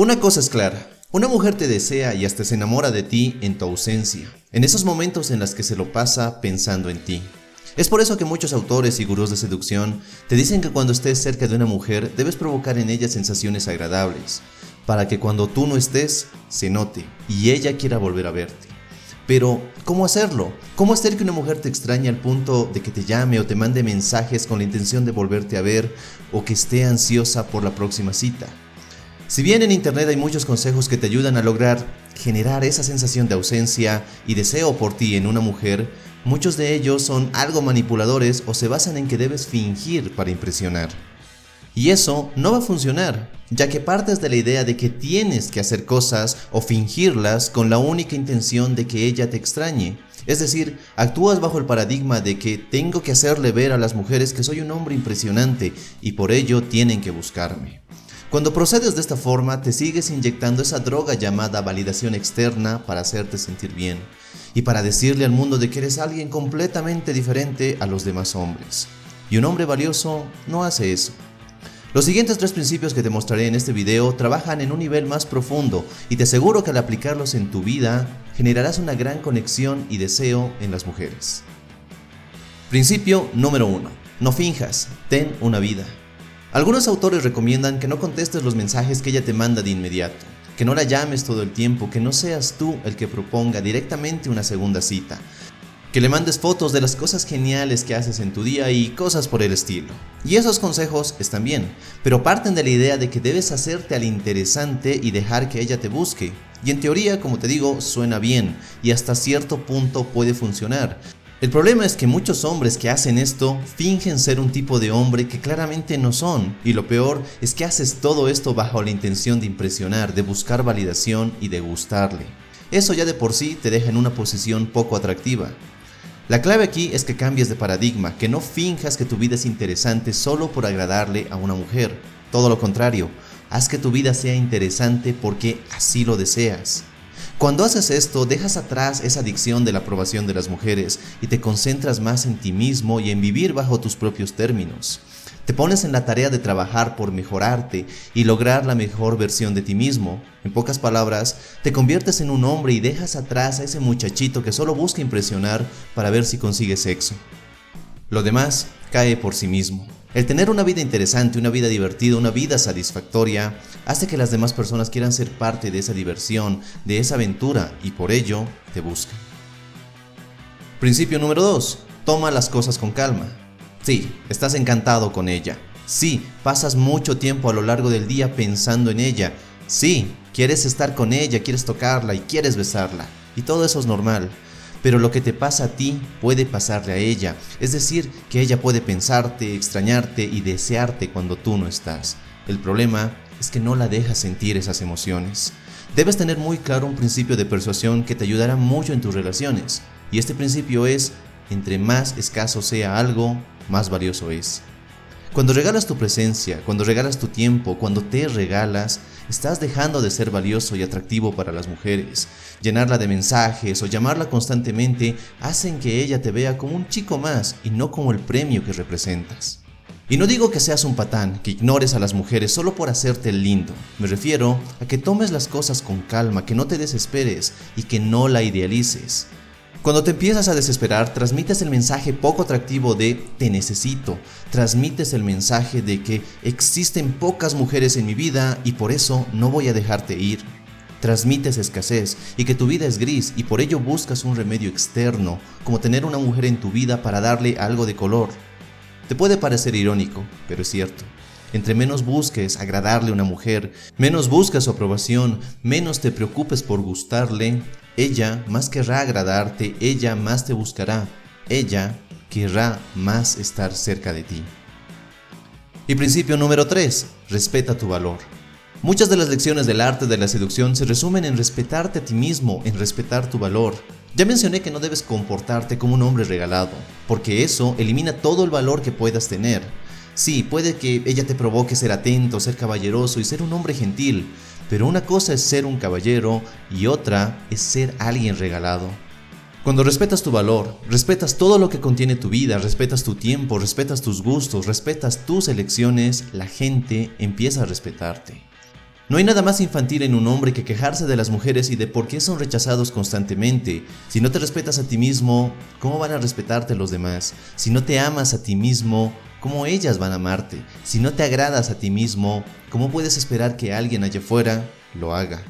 Una cosa es clara, una mujer te desea y hasta se enamora de ti en tu ausencia, en esos momentos en los que se lo pasa pensando en ti. Es por eso que muchos autores y gurús de seducción te dicen que cuando estés cerca de una mujer debes provocar en ella sensaciones agradables, para que cuando tú no estés, se note y ella quiera volver a verte. Pero, ¿cómo hacerlo? ¿Cómo hacer que una mujer te extrañe al punto de que te llame o te mande mensajes con la intención de volverte a ver o que esté ansiosa por la próxima cita? Si bien en internet hay muchos consejos que te ayudan a lograr generar esa sensación de ausencia y deseo por ti en una mujer, muchos de ellos son algo manipuladores o se basan en que debes fingir para impresionar. Y eso no va a funcionar, ya que partes de la idea de que tienes que hacer cosas o fingirlas con la única intención de que ella te extrañe. Es decir, actúas bajo el paradigma de que tengo que hacerle ver a las mujeres que soy un hombre impresionante y por ello tienen que buscarme. Cuando procedes de esta forma, te sigues inyectando esa droga llamada validación externa para hacerte sentir bien y para decirle al mundo de que eres alguien completamente diferente a los demás hombres. Y un hombre valioso no hace eso. Los siguientes tres principios que te mostraré en este video trabajan en un nivel más profundo y te aseguro que al aplicarlos en tu vida generarás una gran conexión y deseo en las mujeres. Principio número 1. No finjas, ten una vida. Algunos autores recomiendan que no contestes los mensajes que ella te manda de inmediato, que no la llames todo el tiempo, que no seas tú el que proponga directamente una segunda cita, que le mandes fotos de las cosas geniales que haces en tu día y cosas por el estilo. Y esos consejos están bien, pero parten de la idea de que debes hacerte al interesante y dejar que ella te busque. Y en teoría, como te digo, suena bien y hasta cierto punto puede funcionar. El problema es que muchos hombres que hacen esto fingen ser un tipo de hombre que claramente no son, y lo peor es que haces todo esto bajo la intención de impresionar, de buscar validación y de gustarle. Eso ya de por sí te deja en una posición poco atractiva. La clave aquí es que cambies de paradigma, que no finjas que tu vida es interesante solo por agradarle a una mujer. Todo lo contrario, haz que tu vida sea interesante porque así lo deseas. Cuando haces esto, dejas atrás esa adicción de la aprobación de las mujeres y te concentras más en ti mismo y en vivir bajo tus propios términos. Te pones en la tarea de trabajar por mejorarte y lograr la mejor versión de ti mismo. En pocas palabras, te conviertes en un hombre y dejas atrás a ese muchachito que solo busca impresionar para ver si consigue sexo. Lo demás cae por sí mismo. El tener una vida interesante, una vida divertida, una vida satisfactoria, hace que las demás personas quieran ser parte de esa diversión, de esa aventura y por ello te buscan. Principio número 2. Toma las cosas con calma. Sí, estás encantado con ella. Sí, pasas mucho tiempo a lo largo del día pensando en ella. Sí, quieres estar con ella, quieres tocarla y quieres besarla. Y todo eso es normal. Pero lo que te pasa a ti puede pasarle a ella. Es decir, que ella puede pensarte, extrañarte y desearte cuando tú no estás. El problema es que no la dejas sentir esas emociones. Debes tener muy claro un principio de persuasión que te ayudará mucho en tus relaciones. Y este principio es, entre más escaso sea algo, más valioso es. Cuando regalas tu presencia, cuando regalas tu tiempo, cuando te regalas, estás dejando de ser valioso y atractivo para las mujeres. Llenarla de mensajes o llamarla constantemente hacen que ella te vea como un chico más y no como el premio que representas. Y no digo que seas un patán, que ignores a las mujeres solo por hacerte lindo. Me refiero a que tomes las cosas con calma, que no te desesperes y que no la idealices. Cuando te empiezas a desesperar, transmites el mensaje poco atractivo de te necesito, transmites el mensaje de que existen pocas mujeres en mi vida y por eso no voy a dejarte ir. Transmites escasez y que tu vida es gris y por ello buscas un remedio externo, como tener una mujer en tu vida para darle algo de color. Te puede parecer irónico, pero es cierto. Entre menos busques agradarle a una mujer, menos buscas su aprobación, menos te preocupes por gustarle, ella más querrá agradarte, ella más te buscará, ella querrá más estar cerca de ti. Y principio número 3. Respeta tu valor. Muchas de las lecciones del arte de la seducción se resumen en respetarte a ti mismo, en respetar tu valor. Ya mencioné que no debes comportarte como un hombre regalado, porque eso elimina todo el valor que puedas tener. Sí, puede que ella te provoque ser atento, ser caballeroso y ser un hombre gentil, pero una cosa es ser un caballero y otra es ser alguien regalado. Cuando respetas tu valor, respetas todo lo que contiene tu vida, respetas tu tiempo, respetas tus gustos, respetas tus elecciones, la gente empieza a respetarte. No hay nada más infantil en un hombre que quejarse de las mujeres y de por qué son rechazados constantemente. Si no te respetas a ti mismo, ¿cómo van a respetarte los demás? Si no te amas a ti mismo, ¿cómo ellas van a amarte? Si no te agradas a ti mismo, ¿cómo puedes esperar que alguien allá afuera lo haga?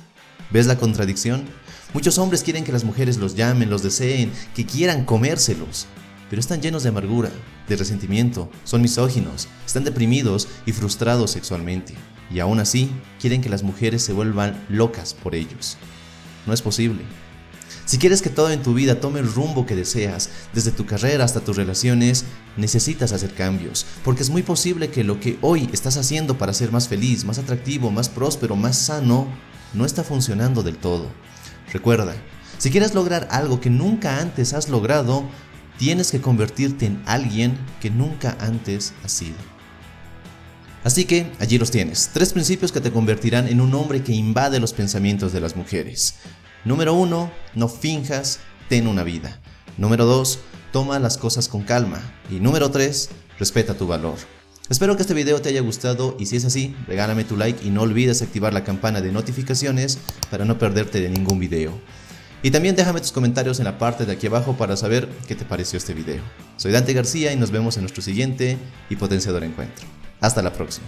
¿Ves la contradicción? Muchos hombres quieren que las mujeres los llamen, los deseen, que quieran comérselos, pero están llenos de amargura, de resentimiento, son misóginos, están deprimidos y frustrados sexualmente y aún así quieren que las mujeres se vuelvan locas por ellos. No es posible. Si quieres que todo en tu vida tome el rumbo que deseas, desde tu carrera hasta tus relaciones, necesitas hacer cambios, porque es muy posible que lo que hoy estás haciendo para ser más feliz, más atractivo, más próspero, más sano, no está funcionando del todo. Recuerda, si quieres lograr algo que nunca antes has logrado, tienes que convertirte en alguien que nunca antes has sido. Así que allí los tienes, tres principios que te convertirán en un hombre que invade los pensamientos de las mujeres. Número uno, no finjas, ten una vida. Número dos, toma las cosas con calma. Y número tres, respeta tu valor. Espero que este video te haya gustado y si es así, regálame tu like y no olvides activar la campana de notificaciones para no perderte de ningún video. Y también déjame tus comentarios en la parte de aquí abajo para saber qué te pareció este video. Soy Dante García y nos vemos en nuestro siguiente y potenciador encuentro. Hasta la próxima.